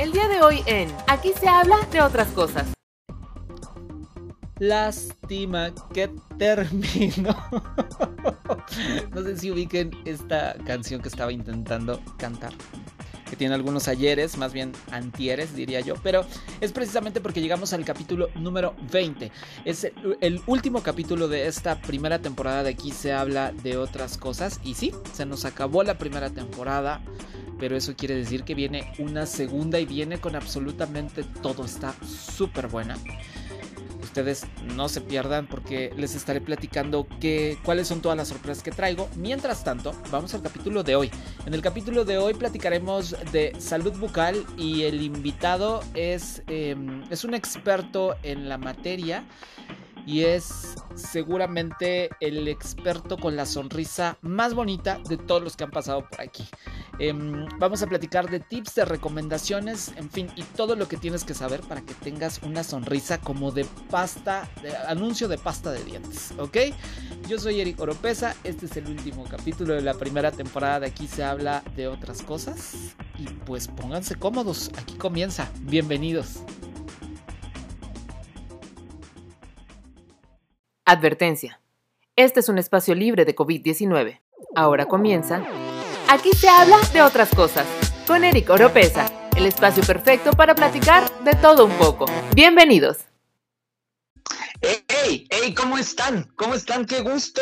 El día de hoy en Aquí se habla de otras cosas. Lástima que terminó. no sé si ubiquen esta canción que estaba intentando cantar que tiene algunos ayeres, más bien antieres diría yo, pero es precisamente porque llegamos al capítulo número 20. Es el, último capítulo de esta primera temporada de aquí se habla de otras cosas y sí, se nos acabó la primera temporada, pero eso quiere decir que viene una segunda y viene con absolutamente todo, está súper buena ustedes no se pierdan porque les estaré platicando que, cuáles son todas las sorpresas que traigo. Mientras tanto, vamos al capítulo de hoy. En el capítulo de hoy platicaremos de salud bucal y el invitado es, em, es un experto en la materia y es seguramente el experto con la sonrisa más bonita de todos los que han pasado por aquí. Em, vamos a platicar de tips, de recomendaciones, en fin, y todo lo que tienes que saber para que tengas una sonrisa como de pasta, anuncio de pasta de dientes, ¿ok? Yo soy Eric Oropesa, este es el último capítulo de la primera temporada de Aquí se habla de otras cosas. Y pues pónganse cómodos, aquí comienza, bienvenidos. Advertencia. Este es un espacio libre de COVID-19. Ahora comienza. Aquí se habla de otras cosas. Con Eric Oropesa, el espacio perfecto para platicar de todo un poco. Bienvenidos. ¡Hey, hey! ¿Cómo están? ¿Cómo están? Qué gusto,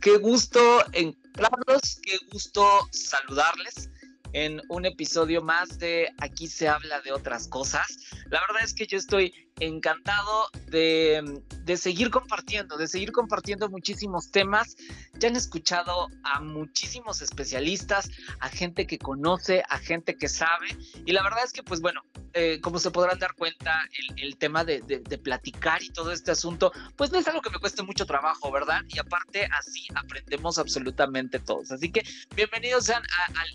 qué gusto encontrarlos, qué gusto saludarles en un episodio más de Aquí se habla de otras cosas. La verdad es que yo estoy encantado de, seguir compartiendo, de seguir compartiendo muchísimos temas. Ya han escuchado a muchísimos especialistas, a gente que conoce, a gente que sabe. Y la verdad es que, pues bueno, eh, como se podrán dar cuenta, el, tema de, platicar y todo este asunto, pues no es algo que me cueste mucho trabajo, ¿verdad? Y aparte, así aprendemos absolutamente todos. Así que bienvenidos sean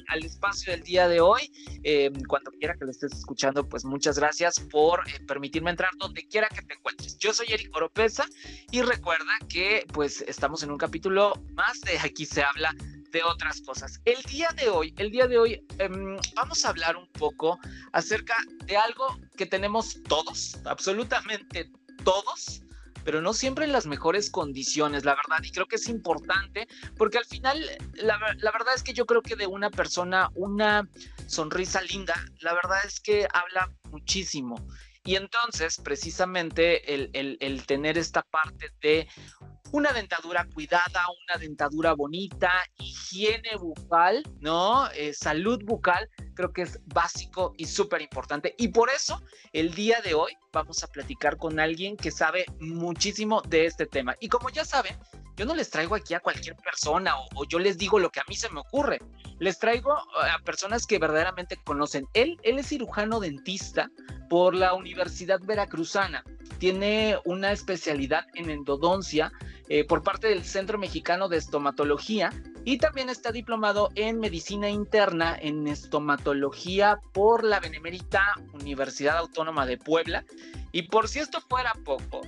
al espacio del día de hoy. Eh, cuando quiera que lo estés escuchando, pues muchas gracias por eh, permitirme entrar donde quiera que te encuentres. Yo soy Eric Oropesa y recuerda que pues estamos en un capítulo más de Aquí se habla de otras cosas. El día de hoy, el día de hoy em, vamos a hablar un poco acerca de algo que tenemos todos, absolutamente todos, pero no siempre en las mejores condiciones, la verdad. Y creo que es importante porque al final, la, la, verdad es que yo creo que de una persona, una sonrisa linda, la verdad es que habla muchísimo. Y entonces, precisamente, el, tener esta parte de una dentadura cuidada, una dentadura bonita, higiene bucal, ¿no? Eh, salud bucal, creo que es básico y súper importante. Y por eso, el día de hoy vamos a platicar con alguien que sabe muchísimo de este tema. Y como ya saben, yo no les traigo aquí a cualquier persona o, yo les digo lo que a mí se me ocurre. Les traigo a personas que verdaderamente conocen. Él, él es cirujano dentista por la Universidad Veracruzana. Tiene una especialidad en endodoncia eh, por parte del Centro Mexicano de Estomatología y también está diplomado en medicina interna en estomatología por la Benemérita Universidad Autónoma de Puebla. Y por si esto fuera poco,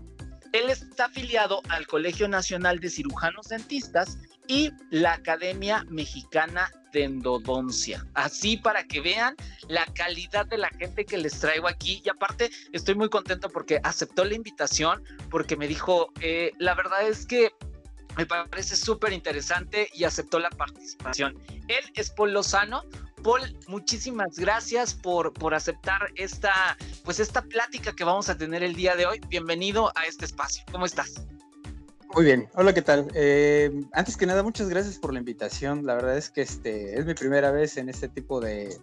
él está afiliado al Colegio Nacional de Cirujanos Dentistas y la Academia Mexicana de Endodoncia. Así para que vean la calidad de la gente que les traigo aquí. Y aparte, estoy muy contento porque aceptó la invitación, porque me dijo, eh, la verdad es que me parece súper interesante y aceptó la participación. Él es Paul Lozano, Paul, muchísimas gracias por, por aceptar esta, pues esta plática que vamos a tener el día de hoy. Bienvenido a este espacio. ¿Cómo estás? Muy bien, hola, ¿qué tal? Eh, antes que nada, muchas gracias por la invitación. La verdad es que este es mi primera vez en este tipo de,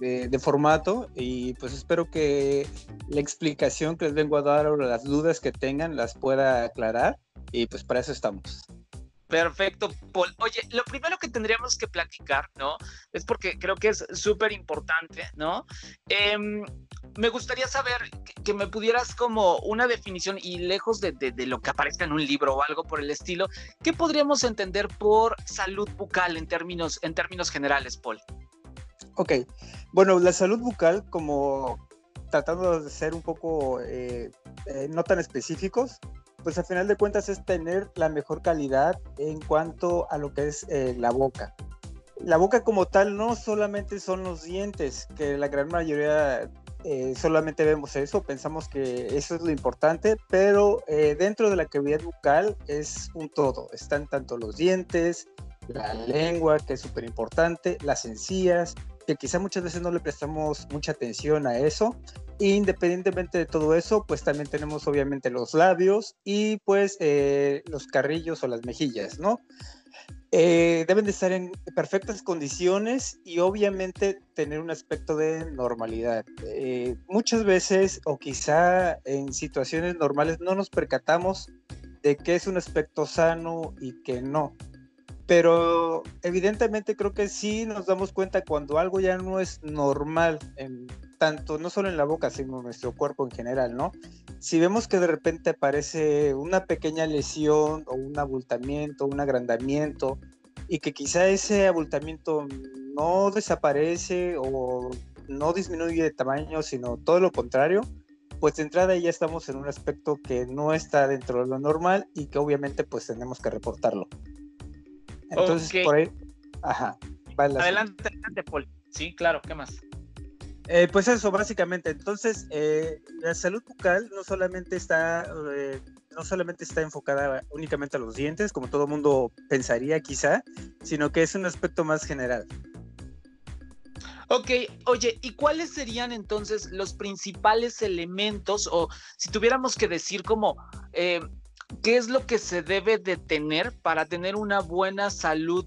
de, formato y pues espero que la explicación que les vengo a dar o las dudas que tengan las pueda aclarar y pues para eso estamos. Perfecto, Paul. Oye, lo primero que tendríamos que platicar, ¿no? Es porque creo que es súper importante, ¿no? Em, me gustaría saber que, me pudieras como una definición y lejos de, lo que aparezca en un libro o algo por el estilo, ¿qué podríamos entender por salud bucal en términos, en términos generales, Paul? Ok, bueno, la salud bucal como tratando de ser un poco eh, eh, no tan específicos, pues al final de cuentas es tener la mejor calidad en cuanto a lo que es eh, la boca. la boca como tal no solamente son los dientes, que la gran mayoría eh, solamente vemos eso, pensamos que eso es lo importante, pero eh, dentro de la cavidad bucal es un todo. Están tanto los dientes, la lengua, que es súper importante, las encías, que quizá muchas veces no le prestamos mucha atención a eso. Independientemente de todo eso, pues también tenemos obviamente los labios y pues eh, los carrillos o las mejillas, ¿no? Eh, deben de estar en perfectas condiciones y obviamente tener un aspecto de normalidad. Eh, muchas veces o quizá en situaciones normales no nos percatamos de que es un aspecto sano y que no. Pero evidentemente creo que sí nos damos cuenta cuando algo ya no es normal, tanto no solo en la boca, sino en nuestro cuerpo en general, ¿no? Si vemos que de repente aparece una pequeña lesión o un abultamiento, un agrandamiento, y que quizá ese abultamiento no desaparece o no disminuye de tamaño, sino todo lo contrario, pues de entrada ya estamos en un aspecto que no está dentro de lo normal y que obviamente pues tenemos que reportarlo. Entonces, por ahí. Ajá. adelante, adelante, Paul. Sí, claro, ¿qué más? Eh, pues eso, básicamente. Entonces, eh, la salud bucal no solamente está, eh, no solamente está enfocada únicamente a los dientes, como todo mundo pensaría quizá, sino que es un aspecto más general. Ok, oye, ¿y cuáles serían entonces los principales elementos, o si tuviéramos que decir como, ¿qué es lo que se debe de tener para tener una buena salud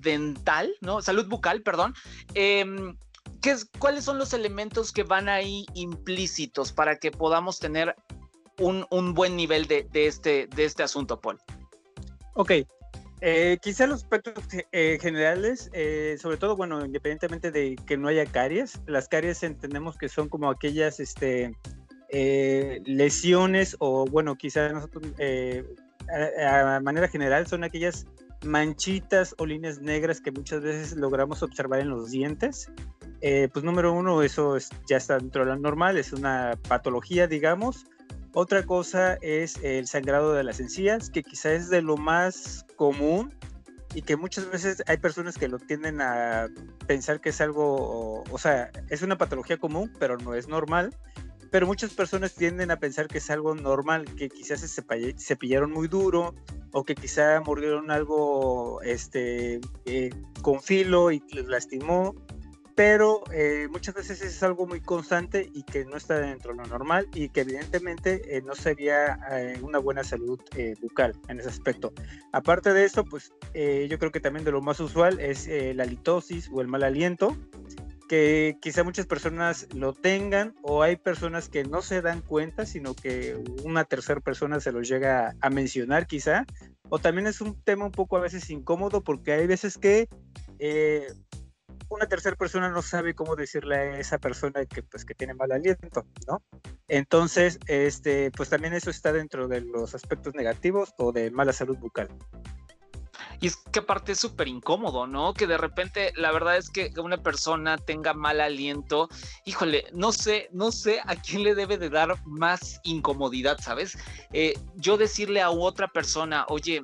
dental, ¿no? Salud bucal, perdón. Em, ¿qué es, ¿Cuáles son los elementos que van ahí implícitos para que podamos tener un, buen nivel de, este, de este asunto, Paul? Ok, eh, quizá los aspectos eh, generales, eh, sobre todo, bueno, independientemente de que no haya caries, las caries entendemos que son como aquellas este, eh, lesiones o bueno, quizás nosotros eh, a, manera general son aquellas manchitas o líneas negras que muchas veces logramos observar en los dientes. Eh, pues número uno, eso ya está dentro de lo normal, es una patología, digamos. Otra cosa es el sangrado de las encías, que quizás es de lo más común y que muchas veces hay personas que lo tienden a pensar que es algo, o sea, es una patología común, pero no es normal pero muchas personas tienden a pensar que es algo normal, que quizás se cepillaron muy duro o que quizá mordieron algo este, eh, con filo y les lastimó, pero eh, muchas veces es algo muy constante y que no está dentro de lo normal y que evidentemente eh, no sería una buena salud bucal en ese aspecto. Aparte de eso, pues yo creo que también de lo más usual es la litosis o el mal aliento, que quizá muchas personas lo tengan o hay personas que no se dan cuenta, sino que una tercera persona se los llega a mencionar quizá. O también es un tema un poco a veces incómodo porque hay veces que eh, una tercera persona no sabe cómo decirle a esa persona que pues que tiene mal aliento, ¿no? Entonces, este, pues también eso está dentro de los aspectos negativos o de mala salud bucal. Y es que aparte es súper incómodo, ¿no? Que de repente la verdad es que una persona tenga mal aliento, híjole, no sé, no sé a quién le debe de dar más incomodidad, ¿sabes? Eh, yo decirle a otra persona, oye,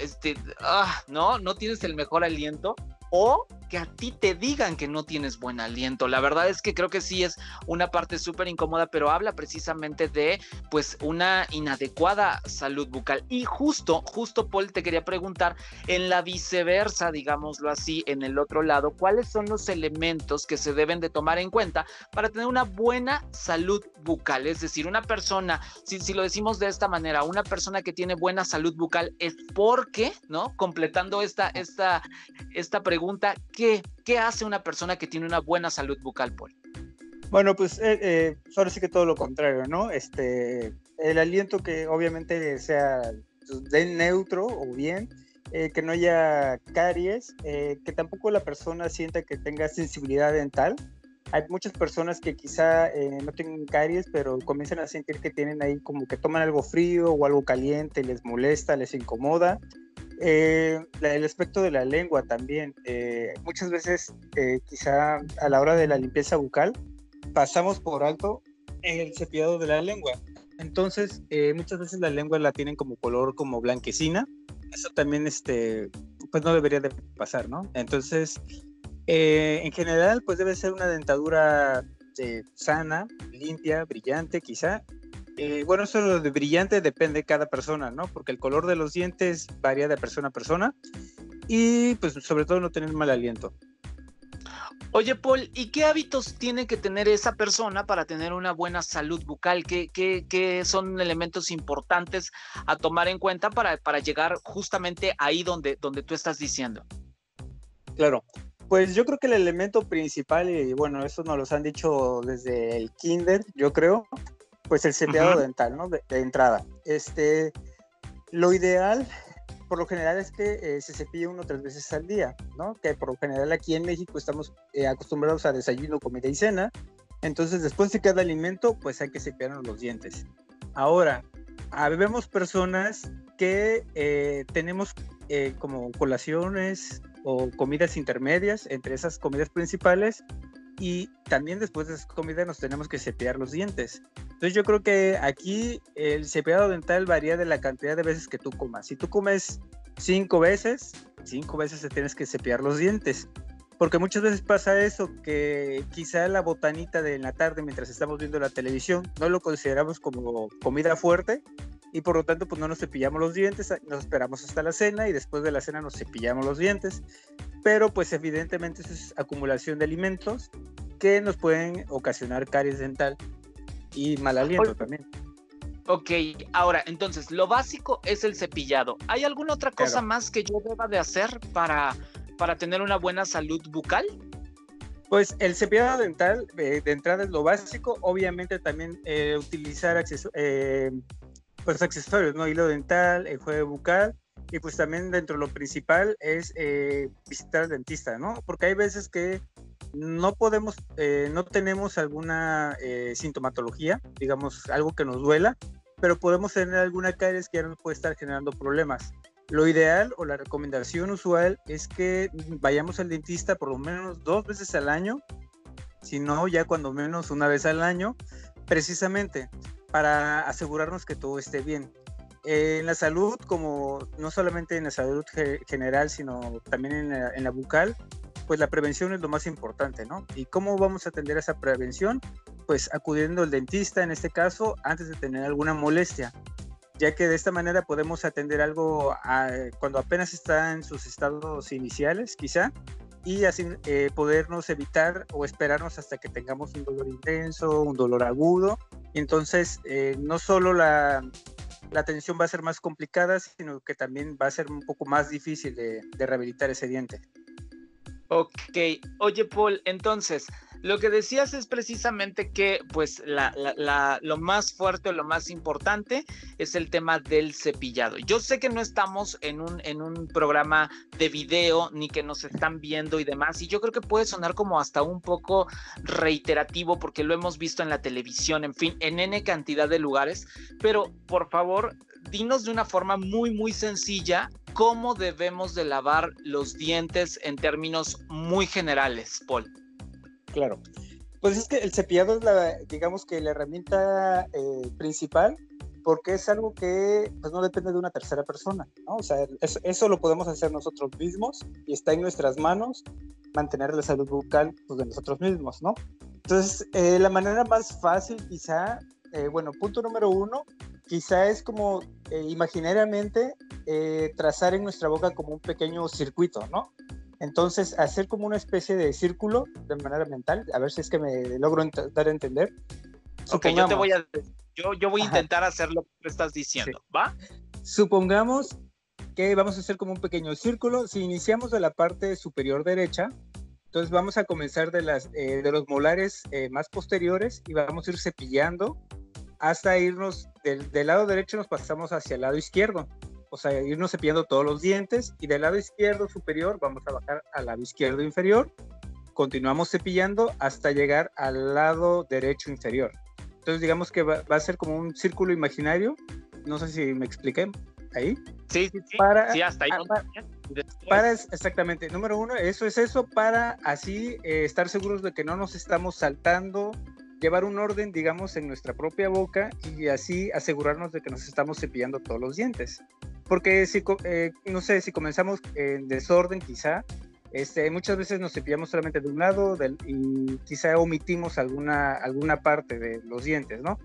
este, ah, no, no tienes el mejor aliento, o que a ti te digan que no tienes buen aliento. La verdad es que creo que sí es una parte súper incómoda, pero habla precisamente de pues una inadecuada salud bucal. Y justo, justo Paul, te quería preguntar, en la viceversa, digámoslo así, en el otro lado, ¿cuáles son los elementos que se deben de tomar en cuenta para tener una buena salud bucal? Es decir, una persona, si, si lo decimos de esta manera, una persona que tiene buena salud bucal es porque, ¿no? Completando esta, esta, esta pregunta, ¿qué, hace una persona que tiene una buena salud bucal, Paul? Bueno, pues eh, eh, ahora sí que todo lo contrario, ¿no? Este, el aliento que obviamente sea de neutro o bien, eh, que no haya caries, eh, que tampoco la persona sienta que tenga sensibilidad dental. Hay muchas personas que quizá no tienen caries, pero comienzan a sentir que tienen ahí como que toman algo frío o algo caliente, les molesta, les incomoda. Eh, el aspecto de la lengua también. Eh, muchas veces, eh, quizá a la hora de la limpieza bucal, pasamos por alto el cepillado de la lengua. Entonces, muchas veces la lengua la tienen como color como blanquecina. Eso también este, pues no debería de pasar, ¿no? Entonces, en general, pues debe ser una dentadura sana, limpia, brillante, quizá. Eh, bueno, eso de brillante depende de cada persona, ¿no? Porque el color de los dientes varía de persona a persona y pues sobre todo no tener mal aliento. Oye, Paul, ¿y qué hábitos tiene que tener esa persona para tener una buena salud bucal? ¿Qué, qué, son elementos importantes a tomar en cuenta para, para llegar justamente ahí donde, donde tú estás diciendo? Claro, pues yo creo que el elemento principal, y bueno, eso nos lo han dicho desde el kinder, yo creo, pues el cepillado dental, ¿no? De, de, entrada. Este, lo ideal por lo general es que eh, se cepilla uno o tres veces al día, ¿no? Que por lo general aquí en México estamos eh, acostumbrados a desayuno, comida y cena. Entonces, después de cada alimento, pues hay que cepillarnos los dientes. Ahora, vemos personas que eh, tenemos como colaciones o comidas intermedias entre esas comidas principales y también después de esa comida nos tenemos que cepillar los dientes. Entonces yo creo que aquí el cepillado dental varía de la cantidad de veces que tú comas. Si tú comes cinco veces, cinco veces te tienes que cepillar los dientes. Porque muchas veces pasa eso, que quizá la botanita de la tarde mientras estamos viendo la televisión no lo consideramos como comida fuerte y por lo tanto pues no nos cepillamos los dientes, nos esperamos hasta la cena y después de la cena nos cepillamos los dientes. Pero pues evidentemente eso es acumulación de alimentos que nos pueden ocasionar caries dental y mal aliento también. Ok, ahora, entonces, lo básico es el cepillado. ¿Hay alguna otra cosa más que yo deba de hacer para, para tener una buena salud bucal? Pues el cepillado dental, eh, de entrada es lo básico. Obviamente también eh, utilizar eh, pues accesorios, ¿no? Hilo dental, el juego bucal. Y pues también dentro de lo principal es visitar al dentista, ¿no? Porque hay veces que no podemos, eh, no tenemos alguna eh, sintomatología, digamos, algo que nos duela, pero podemos tener alguna caries que ya nos puede estar generando problemas. Lo ideal o la recomendación usual es que vayamos al dentista por lo menos dos veces al año, si no, ya cuando menos una vez al año, precisamente para asegurarnos que todo esté bien. en la salud, como no solamente en la salud general, sino también en la bucal, pues la prevención es lo más importante, ¿no? ¿Y cómo vamos a atender esa prevención? Pues acudiendo al dentista en este caso antes de tener alguna molestia, ya que de esta manera podemos atender algo cuando apenas está en sus estados iniciales, quizá, y así eh, podernos evitar o esperarnos hasta que tengamos un dolor intenso, un dolor agudo. Entonces, eh, no solo la, la atención va a ser más complicada, sino que también va a ser un poco más difícil de rehabilitar ese diente. Ok, oye Paul, entonces, lo que decías es precisamente que pues lo más fuerte o lo más importante es el tema del cepillado. Yo sé que no estamos en un, en un programa de video ni que nos están viendo y demás, y yo creo que puede sonar como hasta un poco reiterativo porque lo hemos visto en la televisión, en fin, en N cantidad de lugares, pero por favor, dinos de una forma muy, muy sencilla cómo debemos de lavar los dientes en términos muy generales, Paul. Claro. Pues es que el cepillado es la, digamos que la herramienta eh, principal porque es algo que pues, no depende de una tercera persona, ¿no? O sea, eso, lo podemos hacer nosotros mismos y está en nuestras manos mantener la salud bucal pues, de nosotros mismos, ¿no? Entonces, eh, la manera más fácil quizá, eh, bueno, punto número uno, quizá es como eh, imaginariamente eh, trazar en nuestra boca como un pequeño circuito, ¿no? Entonces, hacer como una especie de círculo de manera mental, a ver si es que me logro dar a entender. Ok, yo te voy a, yo, yo voy a intentar hacer lo que estás diciendo, ¿va? Supongamos que vamos a hacer como un pequeño círculo. Si iniciamos de la parte superior derecha, entonces vamos a comenzar de, las, eh, de los molares más posteriores y vamos a ir cepillando hasta irnos del, lado derecho nos pasamos hacia el lado izquierdo, o sea, irnos cepillando todos los dientes y del lado izquierdo superior vamos a bajar al lado izquierdo inferior, continuamos cepillando hasta llegar al lado derecho inferior. Entonces digamos que va, a ser como un círculo imaginario, no sé si me expliqué ahí. Sí, sí, sí. Para, sí, hasta ahí. Ah, para, exactamente, número uno, eso es eso, para así eh, estar seguros de que no nos estamos saltando llevar un orden, digamos, en nuestra propia boca y así asegurarnos de que nos estamos cepillando todos los dientes. porque si, eh, no sé, si comenzamos en desorden quizá, este, muchas veces nos cepillamos solamente de un lado y quizá omitimos alguna, alguna parte de los dientes, ¿no?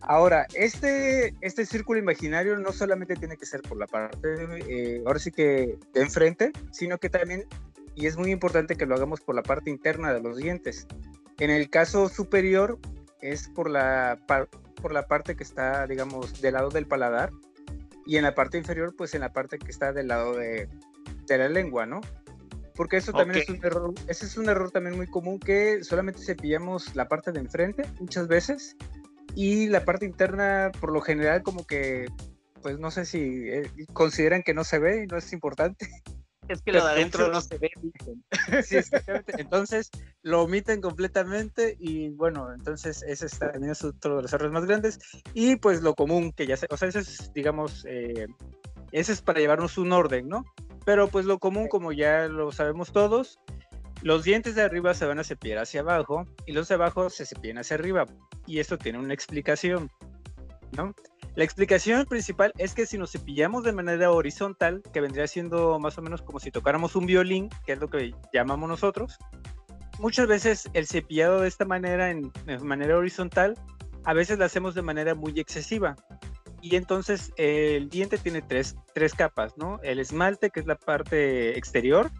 Ahora, este, este círculo imaginario no solamente tiene que ser por la parte, eh, ahora sí que de enfrente, sino que también, y es muy importante que lo hagamos por la parte interna de los dientes. En el caso superior es por la, por la parte que está, digamos, del lado del paladar, y en la parte inferior, pues en la parte que está del lado de, de la lengua, ¿no? Porque eso también es un error, ese es un error también muy común que solamente cepillamos la parte de enfrente muchas veces y la parte interna, por lo general, como que, pues no sé si eh, consideran que no se ve y no es importante. Es que lo de adentro no se ve. sí, exactamente. Entonces lo omiten completamente y bueno, entonces ese también es otro de los errores más grandes. Y pues lo común que ya se, o sea, ese es, digamos, eh, ese es para llevarnos un orden, ¿no? Pero pues lo común, como ya lo sabemos todos, los dientes de arriba se van a cepillar hacia abajo y los de abajo se cepillan hacia arriba. Y esto tiene una explicación, La explicación principal es que si nos cepillamos de manera horizontal, que vendría siendo más o menos como si tocáramos un violín, que es lo que llamamos nosotros, muchas veces el cepillado de esta manera, en, manera horizontal, a veces lo hacemos de manera muy excesiva. Y entonces el diente tiene tres, tres capas, ¿no? El esmalte, que es la parte exterior,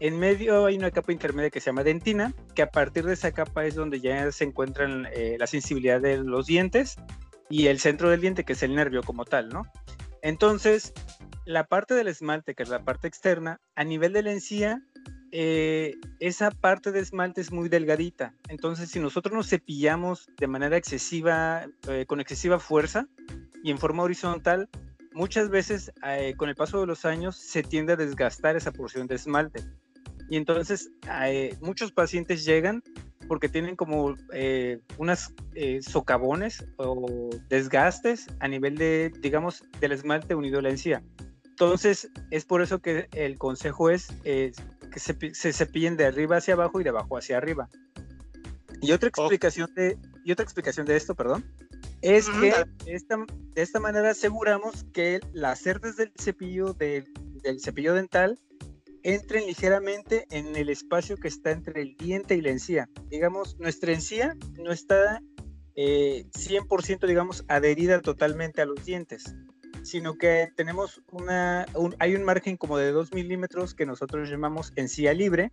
en medio hay una capa intermedia que se llama dentina, que a partir de esa capa es donde ya se encuentran eh, la sensibilidad de los dientes y el centro del diente, que es el nervio como tal, ¿no? Entonces, la parte del esmalte, que es la parte externa, a nivel de la encía, eh, esa parte de esmalte es muy delgadita. Entonces, si nosotros nos cepillamos de manera excesiva, eh, con excesiva fuerza y en forma horizontal, muchas veces con el paso de los años se tiende a desgastar esa porción de esmalte. Y entonces eh, muchos pacientes llegan porque tienen como eh, unas eh, socavones o desgastes a nivel de, digamos, del esmalte unido a la encía. Entonces, es por eso que el consejo es que se, se, cepillen de arriba hacia abajo y de abajo hacia arriba. Y otra explicación, de, y otra explicación de esto, perdón, es que de esta, de esta manera aseguramos que las cerdas del cepillo, del cepillo dental entren ligeramente en el espacio que está entre el diente y la encía. Digamos, nuestra encía no está 100%, eh, digamos, adherida totalmente a los dientes, sino que tenemos una, hay un margen como de 2 milímetros que nosotros llamamos encía libre.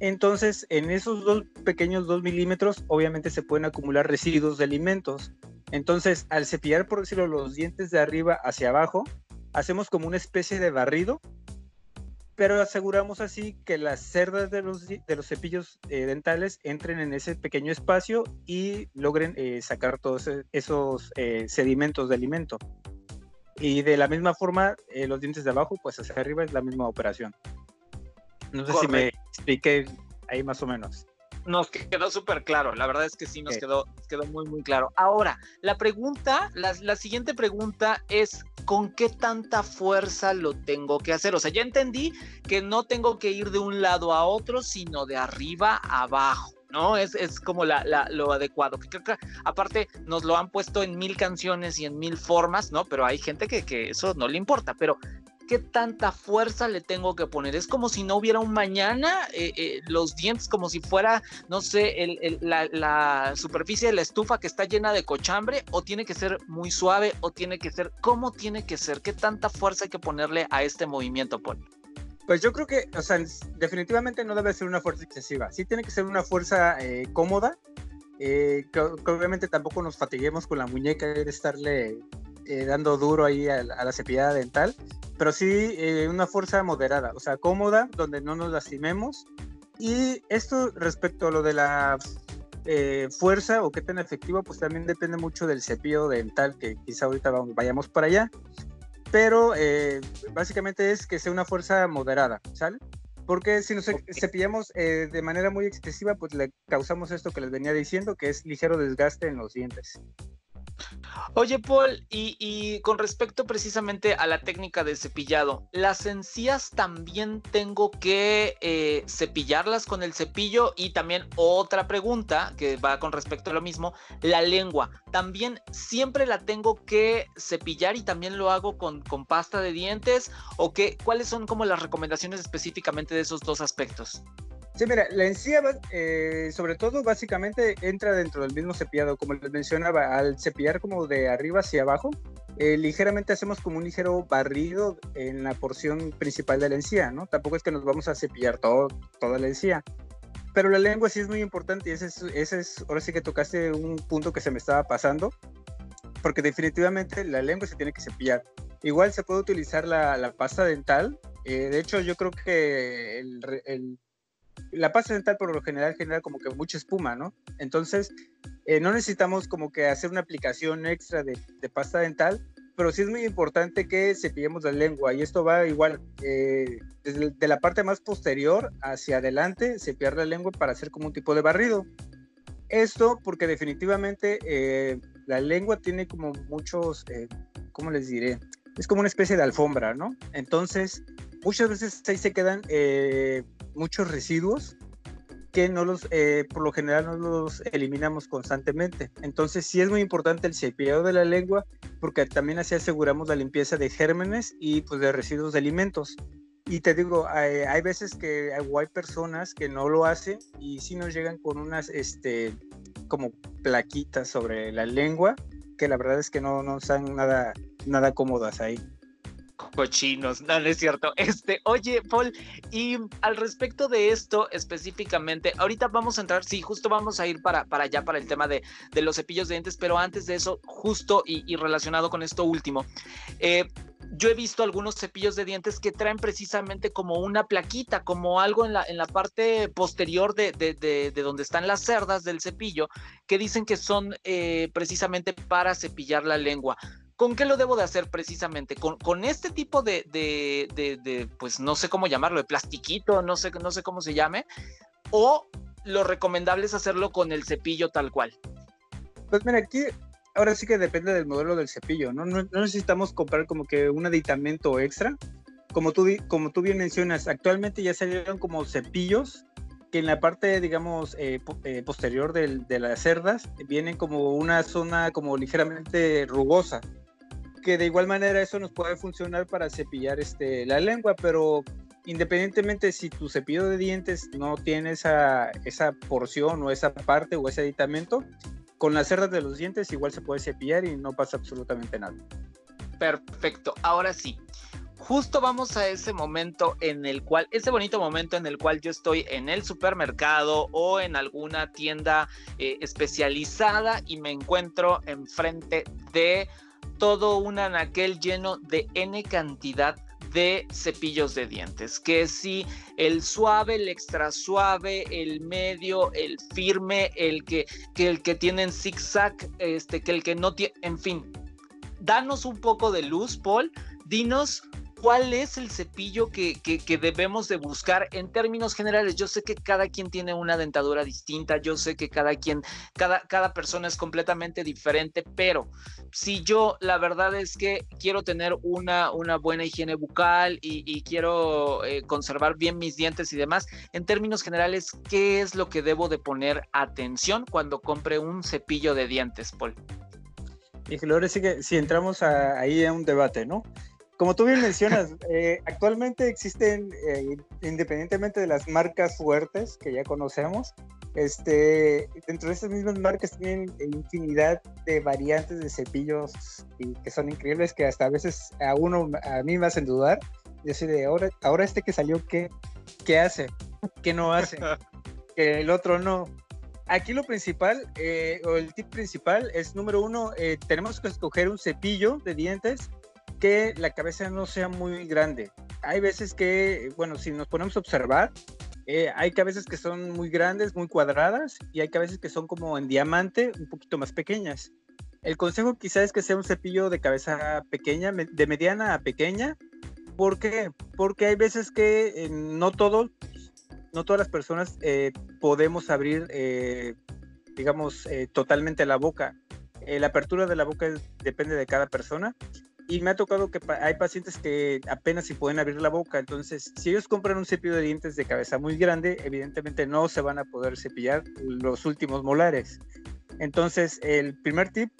Entonces, en esos dos pequeños 2 milímetros, obviamente se pueden acumular residuos de alimentos. Entonces, al cepillar, por decirlo, los dientes de arriba hacia abajo, hacemos como una especie de barrido pero aseguramos así que las cerdas de los, de los cepillos eh, dentales entren en ese pequeño espacio y logren eh, sacar todos e, esos eh, sedimentos de alimento. Y de la misma forma, los dientes de abajo, pues hacia arriba es la misma operación. No sé si me expliqué ahí más o menos nos quedó súper claro, la verdad es que sí nos quedó, quedó muy, muy claro. Ahora, la pregunta, la, la, siguiente pregunta es, ¿con qué tanta fuerza lo tengo que hacer? O sea, ya entendí que no tengo que ir de un lado a otro, sino de arriba a abajo. ¿no? Es, es como la, la, lo adecuado. Que, que, aparte, nos lo han puesto en mil canciones y en mil formas, ¿no? Pero hay gente que, que eso no le importa. Pero qué tanta fuerza le tengo que poner. Es como si no hubiera un mañana, eh, eh, los dientes como si fuera, no sé, la, superficie de la estufa que está llena de cochambre, o tiene que ser muy suave, o tiene que ser, ¿cómo tiene que ser? ¿Qué tanta fuerza hay que ponerle a este movimiento, Paul? Pues yo creo que, o sea, definitivamente no debe ser una fuerza excesiva. Sí tiene que ser una fuerza eh, cómoda, que, obviamente tampoco nos fatiguemos con la muñeca de estarle dando duro ahí a, a, la cepillada dental, pero sí eh, una fuerza moderada, o sea, cómoda, donde no nos lastimemos. Y esto respecto a lo de la eh, fuerza o qué tan efectivo, pues también depende mucho del cepillo dental, que quizá ahorita vayamos para allá. Pero eh, básicamente es que sea una fuerza moderada, ¿sale? Porque si nos cepillamos de manera muy excesiva, pues le causamos esto que les venía diciendo, que es ligero desgaste en los dientes. Oye, Paul, y, con respecto precisamente a la técnica de cepillado, ¿las encías también tengo que eh, cepillarlas con el cepillo? Y también otra pregunta que va con respecto a lo mismo, la lengua, ¿también siempre la tengo que cepillar y también lo hago con, con pasta de dientes? ¿O qué? ¿Cuáles son como las recomendaciones específicamente de esos dos aspectos? Sí, mira, la encía, eh, sobre todo, básicamente entra dentro del mismo cepillado, como les mencionaba, al cepillar como de arriba hacia abajo, eh, ligeramente hacemos como un ligero barrido en la porción principal de la encía, ¿no? Tampoco es que nos vamos a cepillar todo, toda la encía. Pero la lengua sí es muy importante y ese es, ese es, ahora sí que tocaste un punto que se me estaba pasando, porque definitivamente la lengua se tiene que cepillar. Igual se puede utilizar la, pasta dental, eh, de hecho yo creo que el la pasta dental por lo general genera como que mucha espuma, ¿no? Entonces, eh, no necesitamos como que hacer una aplicación extra de, pasta dental, pero sí es muy importante que cepillemos la lengua y esto va igual, eh, desde de la parte más posterior hacia adelante, cepillar la lengua para hacer como un tipo de barrido. Esto porque definitivamente eh, la lengua tiene como muchos, ¿cómo les diré? Es como una especie de alfombra, ¿no? Entonces, muchas veces ahí se quedan muchos residuos que no los, eh, por lo general no los eliminamos constantemente. Entonces sí es muy importante el cepillado de la lengua porque también así aseguramos la limpieza de gérmenes y pues de residuos de alimentos. Y te digo, hay, veces que hay, personas que no lo hacen y sí nos llegan con unas, este, como plaquitas sobre la lengua que la verdad es que no, no están nada, nada cómodas ahí cochinos, no, no es cierto. Este, oye, Paul, y al respecto de esto específicamente, ahorita vamos a entrar, sí, justo vamos a ir para, para allá, para el tema de, de los cepillos de dientes, pero antes de eso, justo y, relacionado con esto último, eh, yo he visto algunos cepillos de dientes que traen precisamente como una plaquita, como algo en la, en la parte posterior de, de, de, donde están las cerdas del cepillo, que dicen que son eh, precisamente para cepillar la lengua. ¿Con qué lo debo de hacer precisamente? ¿Con, con este tipo de, de, de, pues no sé cómo llamarlo, de plastiquito, no sé, no sé cómo se llame? ¿O lo recomendable es hacerlo con el cepillo tal cual? Pues mira, aquí ahora sí que depende del modelo del cepillo, ¿no? No, necesitamos comprar como que un aditamento extra. Como tú, como tú bien mencionas, actualmente ya salieron como cepillos que en la parte, digamos, eh, eh, posterior de las cerdas vienen como una zona como ligeramente rugosa que de igual manera eso nos puede funcionar para cepillar este, la lengua, pero independientemente si tu cepillo de dientes no tiene esa, esa porción o esa parte o ese aditamento, con las cerdas de los dientes igual se puede cepillar y no pasa absolutamente nada. Perfecto, ahora sí. Justo vamos a ese momento en el cual, ese bonito momento en el cual yo estoy en el supermercado o en alguna tienda eh, especializada y me encuentro enfrente de todo un anaquel lleno de N cantidad de cepillos de dientes, que si el suave, el extra suave, el medio, el firme, el que, que el que tienen zigzag, este, que el que no tiene, en fin, danos un poco de luz, Paul, dinos cuál es el cepillo que, debemos de buscar en términos generales. Yo sé que cada quien tiene una dentadura distinta, yo sé que cada quien, cada, cada persona es completamente diferente, pero si yo la verdad es que quiero tener una, una buena higiene bucal y, quiero eh, conservar bien mis dientes y demás, en términos generales, ¿qué es lo que debo de poner atención cuando compre un cepillo de dientes, Paul? Y Flores, sí que si entramos ahí a un debate, ¿no? Como tú bien mencionas, eh, actualmente existen, eh, independientemente de las marcas fuertes que ya conocemos, este, dentro de estas mismas marcas tienen infinidad de variantes de cepillos y que son increíbles, que hasta a veces a uno, a mí me hacen dudar. Yo soy de, ahora, ahora este que salió, ¿qué, qué hace? ¿Qué no hace? que el otro no. Aquí lo principal, eh, o el tip principal es, número uno, tenemos que escoger un cepillo de dientes que la cabeza no sea muy grande. Hay veces que, bueno, si nos ponemos a observar, eh, hay cabezas que son muy grandes, muy cuadradas, y hay cabezas que son como en diamante, un poquito más pequeñas. El consejo quizás es que sea un cepillo de cabeza pequeña, de mediana a pequeña. ¿Por qué? Porque hay veces que eh, no todo, no todas las personas eh, podemos abrir, digamos, totalmente la boca. la apertura de la boca depende de cada persona y me ha tocado que hay pacientes que apenas si pueden abrir la boca, entonces si ellos compran un cepillo de dientes de cabeza muy grande, evidentemente no se van a poder cepillar los últimos molares. Entonces el primer tip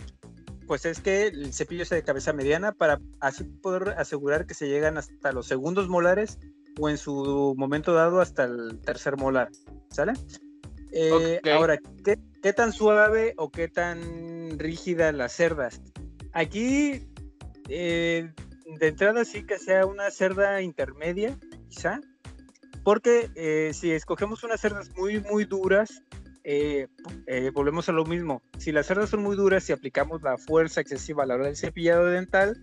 pues es que el cepillo sea de cabeza mediana para así poder asegurar que se llegan hasta los segundos molares o en su momento dado hasta el tercer molar, ¿sale? Eh, ahora, ¿qué, ¿qué tan suave o qué tan rígida las cerdas? Aquí eh, de entrada sí que sea una cerda intermedia, quizá, porque eh, si escogemos unas cerdas muy, muy duras, eh, volvemos a lo mismo. Si las cerdas son muy duras y aplicamos la fuerza excesiva a la hora del cepillado dental,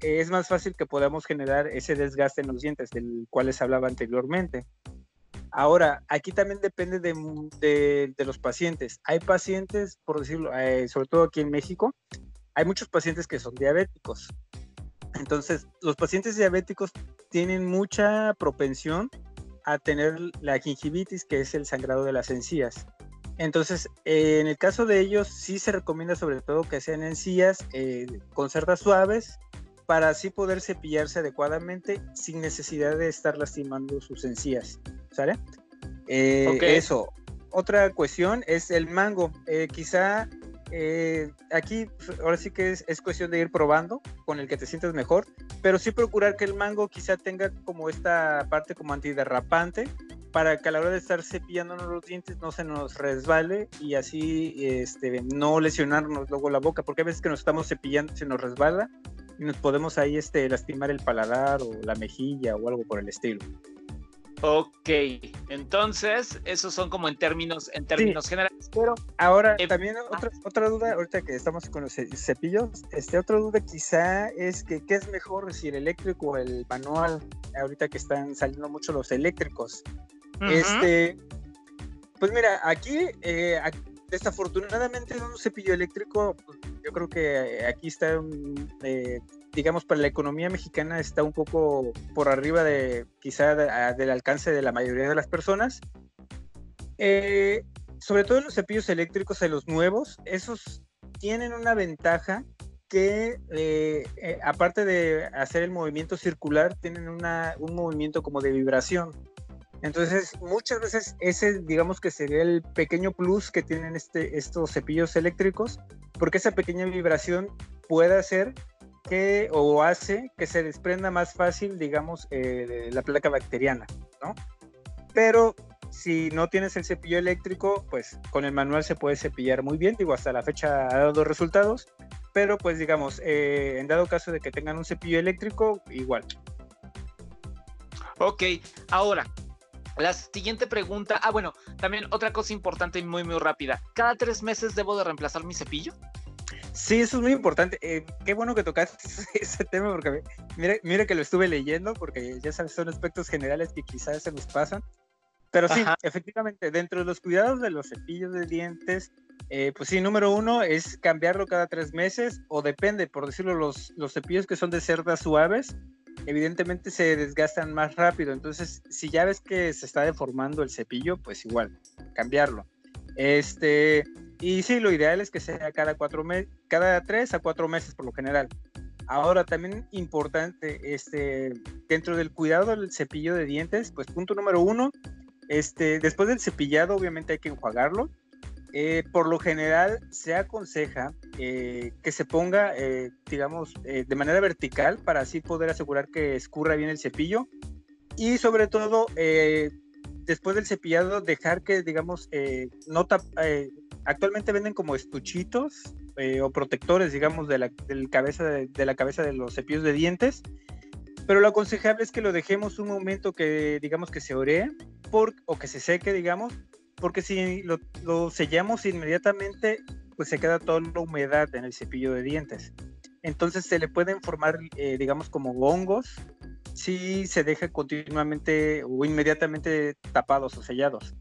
es más fácil que podamos generar ese desgaste en los dientes del cual les hablaba anteriormente. Ahora, aquí también depende de, de los pacientes. Hay pacientes, por decirlo, sobre todo aquí en México, hay muchos pacientes que son diabéticos. Entonces, los pacientes diabéticos tienen mucha propensión a tener la gingivitis, que es el sangrado de las encías. Entonces, eh, en el caso de ellos, sí se recomienda sobre todo que sean encías eh, con cerdas suaves para así poder cepillarse adecuadamente sin necesidad de estar lastimando sus encías. ¿Sale? Eh, eso. Otra cuestión es el mango. quizá eh, aquí pues, ahora sí que es, cuestión de ir probando con el que te sientes mejor, pero sí procurar que el mango quizá tenga como esta parte como antiderrapante para que a la hora de estar cepillándonos los dientes no se nos resbale y así este, no lesionarnos luego la boca, porque a veces que nos estamos cepillando se nos resbala y nos podemos ahí este, lastimar el paladar o la mejilla o algo por el estilo. Ok, entonces esos son como en términos, en términos generales. Pero ahora eh, también otra, otra duda, ahorita que estamos con los cepillos, este otra duda quizá es que qué es mejor, si el eléctrico o el manual, ahorita que están saliendo mucho los eléctricos. Este, pues mira, aquí eh, desafortunadamente un cepillo eléctrico, yo creo que aquí está eh, digamos, para la economía mexicana está un poco por arriba de quizá del alcance de la mayoría de las personas. Eh, sobre todo en los cepillos eléctricos, en los nuevos, esos tienen una ventaja que eh, eh, aparte de hacer el movimiento circular, tienen una, un movimiento como de vibración. Entonces, muchas veces ese, digamos que sería el pequeño plus que tienen este, estos cepillos eléctricos, porque esa pequeña vibración puede hacer que o hace que se desprenda más fácil, digamos, eh, la placa bacteriana, ¿no? Pero si no tienes el cepillo eléctrico, pues con el manual se puede cepillar muy bien, digo, hasta la fecha ha dado resultados, pero pues digamos, eh, en dado caso de que tengan un cepillo eléctrico, igual. Ok, ahora, la siguiente pregunta, ah bueno, también otra cosa importante y muy muy rápida, ¿cada tres meses debo de reemplazar mi cepillo? Sí, eso es muy importante. Eh, qué bueno que tocaste ese tema porque mira, que lo estuve leyendo porque ya sabes, son aspectos generales que quizás se nos pasan. Pero sí, efectivamente, dentro de los cuidados de los cepillos de dientes, eh, pues sí, número uno es cambiarlo cada tres meses o depende, por decirlo, los, los cepillos que son de cerdas suaves, evidentemente se desgastan más rápido. Entonces, si ya ves que se está deformando el cepillo, pues igual, cambiarlo. Este, y sí, lo ideal es que sea cada cuatro cada tres a cuatro meses por lo general. Ahora, también importante, este, dentro del cuidado del cepillo de dientes, pues punto número uno, este, después del cepillado obviamente hay que enjuagarlo. Eh, por lo general se aconseja eh, que se ponga, eh, digamos, de manera vertical para así poder asegurar que escurra bien el cepillo. Y sobre todo, después del cepillado, dejar que, digamos, no actualmente venden como estuchitos eh, o protectores, digamos, de la, cabeza de, la cabeza de los cepillos de dientes. Pero lo aconsejable es que lo dejemos un momento que, digamos, que se oree por, o que se seque, digamos, porque si lo, sellamos inmediatamente, pues se queda toda la humedad en el cepillo de dientes. Entonces se le pueden formar, eh, digamos, como hongos si se deja continuamente o inmediatamente tapados o sellados.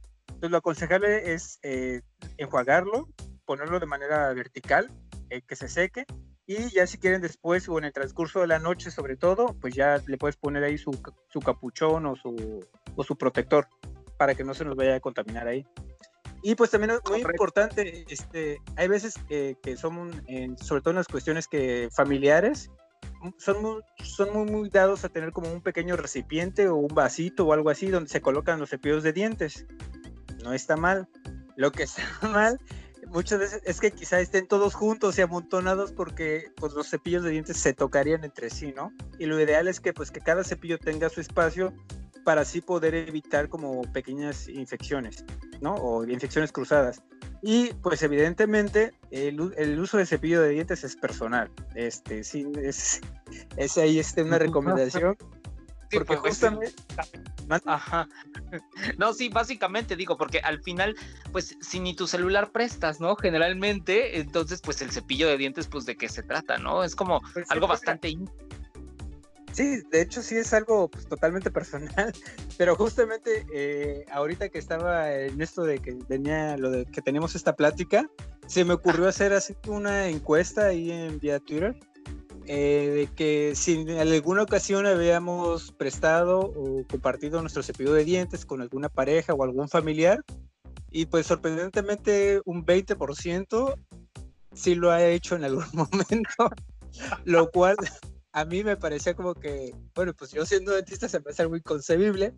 Entonces lo aconsejable es eh, enjuagarlo, ponerlo de manera vertical, eh, que se seque, y ya si quieren después o en el transcurso de la noche sobre todo, pues ya le puedes poner ahí su, su capuchón o su, o su protector para que no se nos vaya a contaminar ahí. Y pues también es muy importante, este, hay veces que, que son, sobre todo en las cuestiones que familiares, son muy, son muy, muy dados a tener como un pequeño recipiente o un vasito o algo así donde se colocan los cepillos de dientes. No está mal. Lo que está mal muchas veces es que quizá estén todos juntos y amontonados porque pues los cepillos de dientes se tocarían entre sí, ¿no? Y lo ideal es que pues que cada cepillo tenga su espacio para así poder evitar como pequeñas infecciones, ¿no? O infecciones cruzadas. Y pues evidentemente el, el uso de cepillo de dientes es personal. Este, sí, es, es ahí este, una recomendación. Porque pues, justamente... Ajá. No, sí, básicamente digo, porque al final, pues si ni tu celular prestas, ¿no? Generalmente, entonces, pues el cepillo de dientes, pues de qué se trata, ¿no? Es como pues algo bastante Sí, de hecho sí es algo pues, totalmente personal, pero justamente eh, ahorita que estaba en esto de que tenía lo de que teníamos esta plática, se me ocurrió hacer así una encuesta ahí en vía Twitter eh, de que si en alguna ocasión habíamos prestado o compartido nuestro cepillo de dientes con alguna pareja o algún familiar y pues sorprendentemente un 20% sí lo ha hecho en algún momento, lo cual a mí me parecía como que, bueno, pues yo siendo dentista se me hace muy concebible,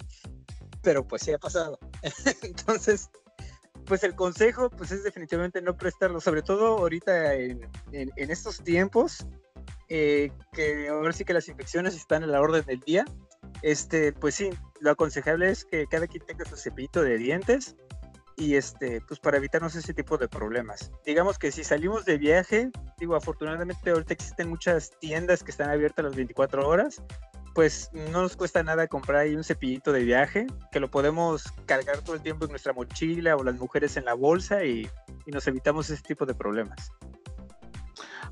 pero pues sí ha pasado. Entonces, pues el consejo pues es definitivamente no prestarlo, sobre todo ahorita en, en, estos tiempos, eh, que ahora sí que las infecciones están a la orden del día. Este, pues sí, lo aconsejable es que cada quien tenga su cepillito de dientes y este, pues para evitarnos ese tipo de problemas. Digamos que si salimos de viaje, digo, afortunadamente ahorita existen muchas tiendas que están abiertas las 24 horas, pues no nos cuesta nada comprar ahí un cepillito de viaje, que lo podemos cargar todo el tiempo en nuestra mochila o las mujeres en la bolsa y, y nos evitamos ese tipo de problemas.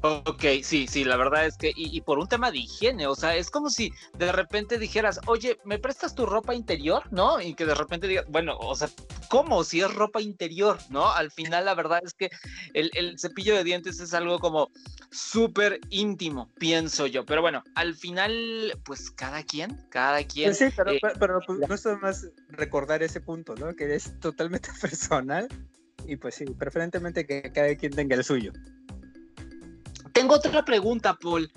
Ok, sí, sí, la verdad es que, y, por un tema de higiene, o sea, es como si de repente dijeras, oye, ¿me prestas tu ropa interior? ¿No? Y que de repente digas, bueno, o sea, ¿cómo? Si es ropa interior, ¿no? Al final la verdad es que el, cepillo de dientes es algo como súper íntimo, pienso yo. Pero bueno, al final, pues cada quien, cada quien. Pues sí, pero, eh, pero, pues, no es más recordar ese punto, ¿no? Que es totalmente personal y pues sí, preferentemente que cada quien tenga el suyo. Tengo otra pregunta, Paul,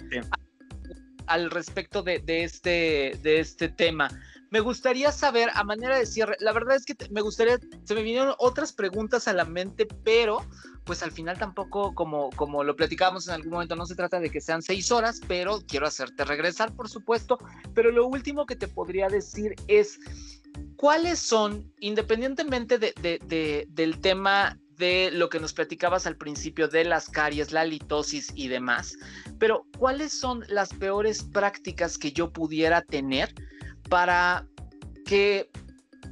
al respecto de, este, de este tema. Me gustaría saber, a manera de cierre, la verdad es que me gustaría, se me vinieron otras preguntas a la mente, pero pues al final tampoco, como, como lo platicábamos en algún momento, no se trata de que sean seis horas, pero quiero hacerte regresar, por supuesto. Pero lo último que te podría decir es, ¿cuáles son, independientemente de, del tema de lo que nos platicabas al principio de las caries, la litosis y demás. Pero, ¿cuáles son las peores prácticas que yo pudiera tener para que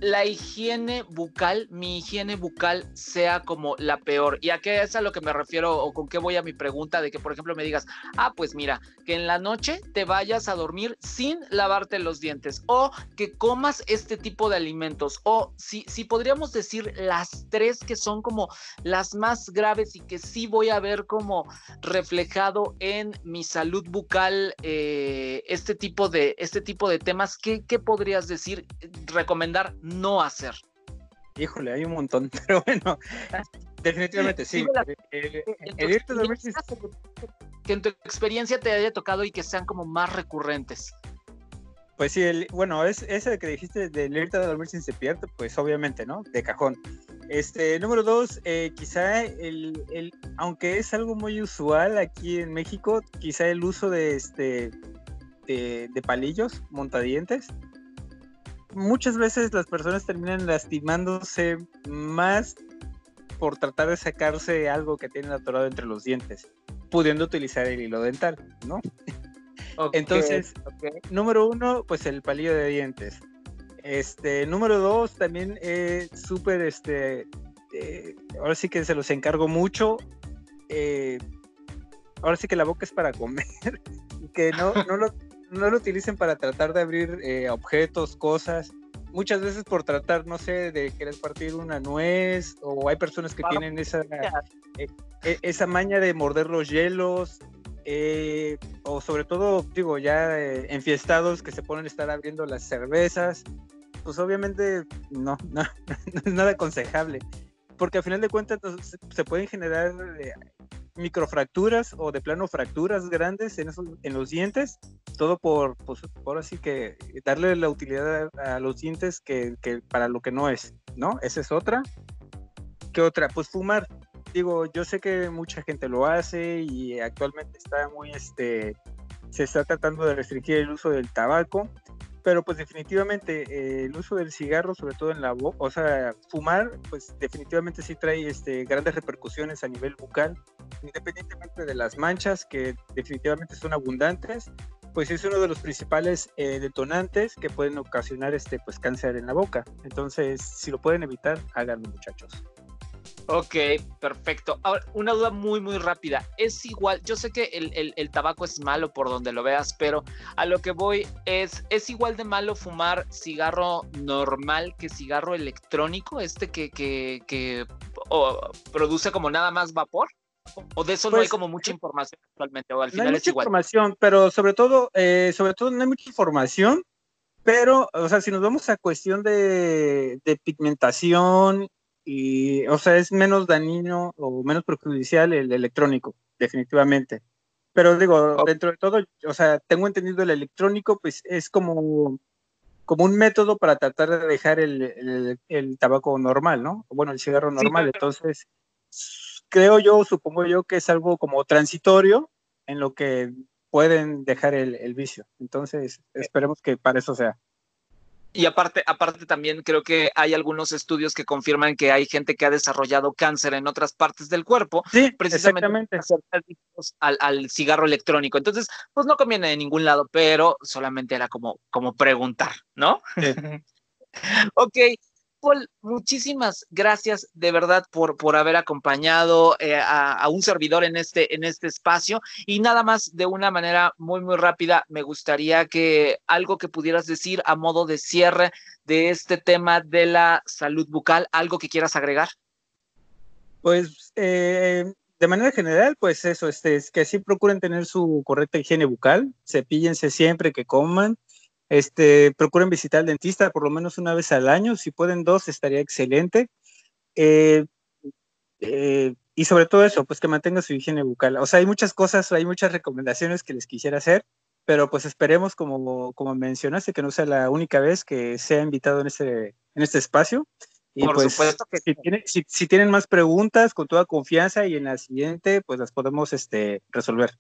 la higiene bucal, mi higiene bucal sea como la peor. ¿Y a qué es a lo que me refiero o con qué voy a mi pregunta de que, por ejemplo, me digas, ah, pues mira, que en la noche te vayas a dormir sin lavarte los dientes o que comas este tipo de alimentos o si, si podríamos decir las tres que son como las más graves y que sí voy a ver como reflejado en mi salud bucal eh, este, tipo de, este tipo de temas, ¿qué, ¿qué podrías decir, recomendar? No hacer? Híjole, hay un montón, pero bueno, definitivamente sí. Que en tu experiencia te haya tocado y que sean como más recurrentes. Pues sí, el, bueno, es, ese que dijiste del irte a dormir sin cepillarte, pues obviamente, ¿no? De cajón. Este, número dos, eh, quizá el, el, aunque es algo muy usual aquí en México, quizá el uso de este de, de palillos montadientes, muchas veces las personas terminan lastimándose más por tratar de sacarse algo que tienen atorado entre los dientes, pudiendo utilizar el hilo dental, ¿no? Entonces, número uno, pues el palillo de dientes. Este, número dos, también es súper, este, eh, ahora sí que se los encargo mucho. Eh, ahora sí que la boca es para comer, que no, no lo no lo utilicen para tratar de abrir eh, objetos, cosas. Muchas veces por tratar, no sé, de querer partir una nuez, o hay personas que tienen esa, eh, e, esa maña de morder los hielos, eh, o sobre todo, digo, ya enfiestados que se ponen a estar abriendo las cervezas. Pues obviamente no, no, no es nada aconsejable. porque al final de cuentas se pueden generar microfracturas o de plano fracturas grandes en, en los dientes, todo por, pues, que darle la utilidad a, los dientes que, que, para lo que no es, ¿no? Esa es otra. ¿Qué otra? Pues fumar. Digo, yo sé que mucha gente lo hace y actualmente está muy, este, se está tratando de restringir el uso del tabaco pero pues definitivamente eh, el uso del cigarro, sobre todo en la boca, o sea, fumar, pues definitivamente sí trae este, grandes repercusiones a nivel bucal, independientemente de las manchas que definitivamente son abundantes, pues es uno de los principales eh, detonantes que pueden ocasionar este pues cáncer en la boca. Entonces, si lo pueden evitar, háganlo muchachos. Ok, perfecto. Ahora, una duda muy, muy rápida. Es igual, yo sé que el, tabaco es malo por donde lo veas, pero a lo que voy es, ¿es igual de malo fumar cigarro normal que cigarro electrónico? Este que, que, produce como nada más vapor. ¿O de eso no hay pues, como mucha información actualmente? ¿O al final no hay mucha información, pero sobre todo, eh, sobre todo no hay mucha información. Pero, o sea, si nos vamos a cuestión de, de pigmentación y, o sea, es menos dañino o menos perjudicial el electrónico, definitivamente. Pero digo, dentro de todo, o sea, tengo entendido el electrónico, pues es como, como un método para tratar de dejar el, el, tabaco normal, ¿no? Bueno, el cigarro normal. Entonces, creo yo, supongo yo que es algo como transitorio en lo que pueden dejar el, el vicio. Entonces, esperemos que para eso sea. Y aparte, aparte también creo que hay algunos estudios que confirman que hay gente que ha desarrollado cáncer en otras partes del cuerpo, sí, precisamente al, al, cigarro electrónico. Entonces, pues no conviene de ningún lado, pero solamente era como, como preguntar, ¿no? ok, Paul, muchísimas gracias de verdad por, por haber acompañado eh, a, un servidor en este, en este espacio. Y nada más de una manera muy, muy rápida, me gustaría que algo que pudieras decir a modo de cierre de este tema de la salud bucal, algo que quieras agregar. Pues eh, de manera general, pues eso, este, es que sí procuren tener su correcta higiene bucal, cepíllense siempre que coman, este, procuren visitar al dentista por lo menos una vez al año, si pueden dos estaría excelente. Eh, eh, y sobre todo eso, pues que mantenga su higiene bucal. O sea, hay muchas cosas, hay muchas recomendaciones que les quisiera hacer, pero pues esperemos, como, como mencionaste, que no sea la única vez que sea invitado en este, en este espacio. Y Por pues, supuesto que si, si, tienen más preguntas, con toda confianza y en la siguiente, pues las podemos este, resolver.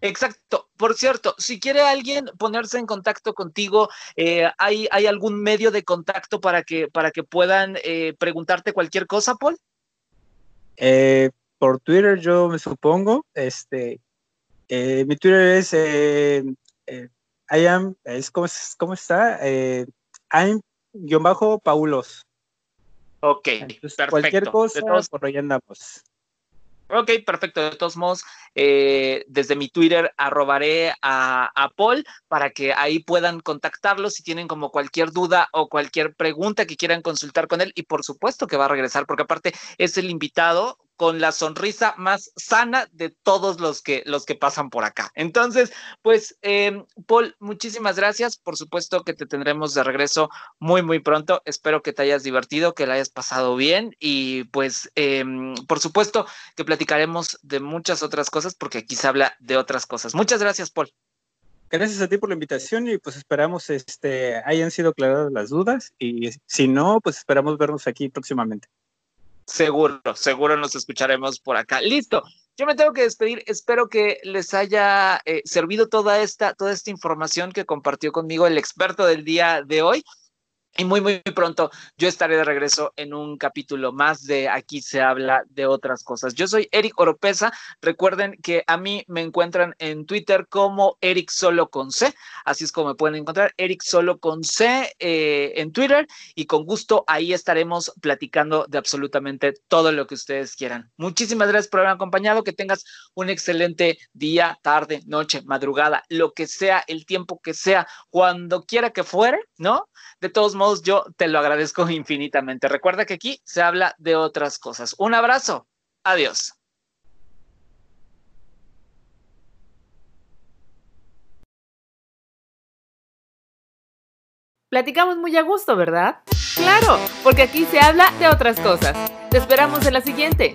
Exacto. Por cierto, si quiere alguien ponerse en contacto contigo, eh, ¿hay, ¿hay, algún medio de contacto para que, para que puedan eh, preguntarte cualquier cosa, Paul? Eh, por Twitter, yo me supongo. Este, mi Twitter es I am, es ¿cómo, cómo está? I'm guion bajo Paulos. Ok, perfecto. Cualquier cosa, por ahí andamos. Ok, perfecto. De todos modos, eh, desde mi Twitter arrobaré a, a, Paul para que ahí puedan contactarlo si tienen como cualquier duda o cualquier pregunta que quieran consultar con él. Y por supuesto que va a regresar, porque aparte es el invitado con la sonrisa más sana de todos los que, los que pasan por acá. Entonces, pues, em, Paul, muchísimas gracias. Por supuesto que te tendremos de regreso muy, muy pronto. Espero que te hayas divertido, que la hayas pasado bien y pues, em, por supuesto que platicaremos de muchas otras cosas porque aquí se habla de otras cosas. Muchas gracias, Paul. Gracias a ti por la invitación y pues esperamos este hayan sido aclaradas las dudas y si no, pues esperamos vernos aquí próximamente. Seguro, seguro nos escucharemos por acá. Listo. Yo me tengo que despedir. Espero que les haya eh, servido toda esta, toda esta información que compartió conmigo el experto del día de hoy. Y muy, muy pronto yo estaré de regreso en un capítulo más de Aquí se habla de otras cosas. Yo soy Eric Oropesa. Recuerden que a mí me encuentran en Twitter como Eric Solo con C. Así es como me pueden encontrar, Eric Solo con C eh, en Twitter. Y con gusto ahí estaremos platicando de absolutamente todo lo que ustedes quieran. Muchísimas gracias por haber acompañado. Que tengas un excelente día, tarde, noche, madrugada, lo que sea, el tiempo que sea, cuando quiera que fuere, ¿no? De todos yo te lo agradezco infinitamente. Recuerda que aquí se habla de otras cosas. Un abrazo. Adiós. Platicamos muy a gusto, ¿verdad? Claro, porque aquí se habla de otras cosas. Te esperamos en la siguiente.